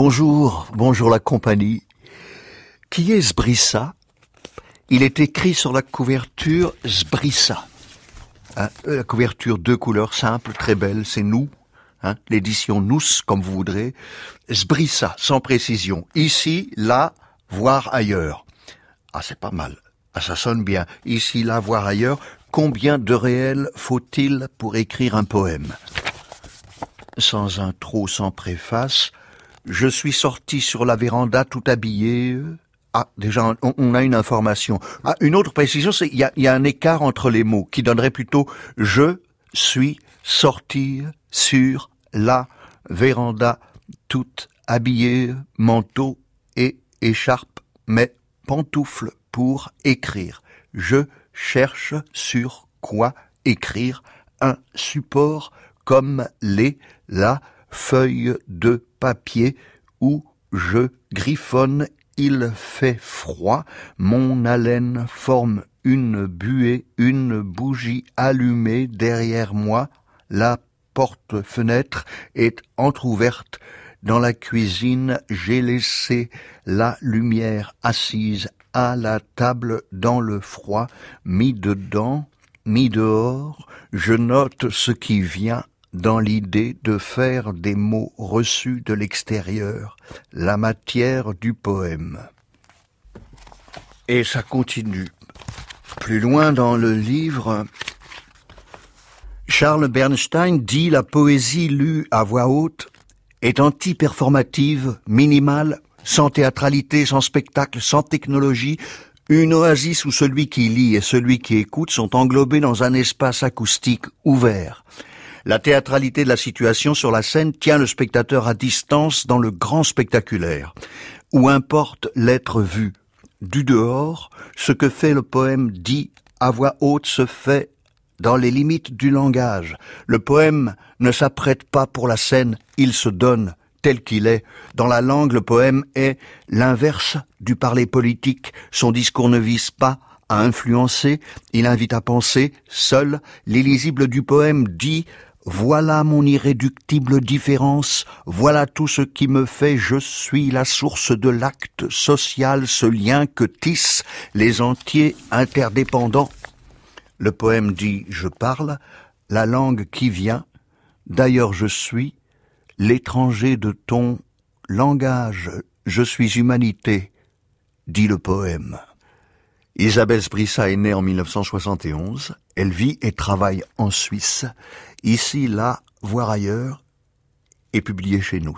Bonjour, bonjour la compagnie. Qui est Sbrissa Il est écrit sur la couverture Sbrissa. Hein, la couverture deux couleurs simples, très belle, c'est nous. Hein, L'édition Nous, comme vous voudrez. Sbrissa, sans précision. Ici, là, voir ailleurs. Ah, c'est pas mal. Ah, ça sonne bien. Ici, là, voir ailleurs. Combien de réels faut-il pour écrire un poème? Sans intro, sans préface, je suis sorti sur la véranda tout habillé. Ah, déjà, on, a une information. Ah, une autre précision, c'est qu'il y a, un écart entre les mots qui donnerait plutôt je suis sorti sur la véranda tout habillé, manteau et écharpe, mais pantoufle pour écrire. Je cherche sur quoi écrire un support comme les, la, feuille de papier où je griffonne, il fait froid, mon haleine forme une buée, une bougie allumée derrière moi, la porte-fenêtre est entr'ouverte, dans la cuisine j'ai laissé la lumière assise à la table dans le froid, mis dedans, mis dehors, je note ce qui vient dans l'idée de faire des mots reçus de l'extérieur la matière du poème. Et ça continue. Plus loin dans le livre, Charles Bernstein dit la poésie lue à voix haute est anti-performative, minimale, sans théâtralité, sans spectacle, sans technologie, une oasis où celui qui lit et celui qui écoute sont englobés dans un espace acoustique ouvert. La théâtralité de la situation sur la scène tient le spectateur à distance dans le grand spectaculaire, où importe l'être vu. Du dehors, ce que fait le poème dit à voix haute se fait dans les limites du langage. Le poème ne s'apprête pas pour la scène, il se donne tel qu'il est. Dans la langue, le poème est l'inverse du parler politique. Son discours ne vise pas à influencer, il invite à penser. Seul, l'illisible du poème dit voilà mon irréductible différence, voilà tout ce qui me fait je suis la source de l'acte social, ce lien que tissent les entiers interdépendants. Le poème dit je parle, la langue qui vient, d'ailleurs je suis, l'étranger de ton langage, je suis humanité, dit le poème. Isabelle Sbrissa est née en 1971. Elle vit et travaille en Suisse. Ici, là, voire ailleurs, et publiée chez nous.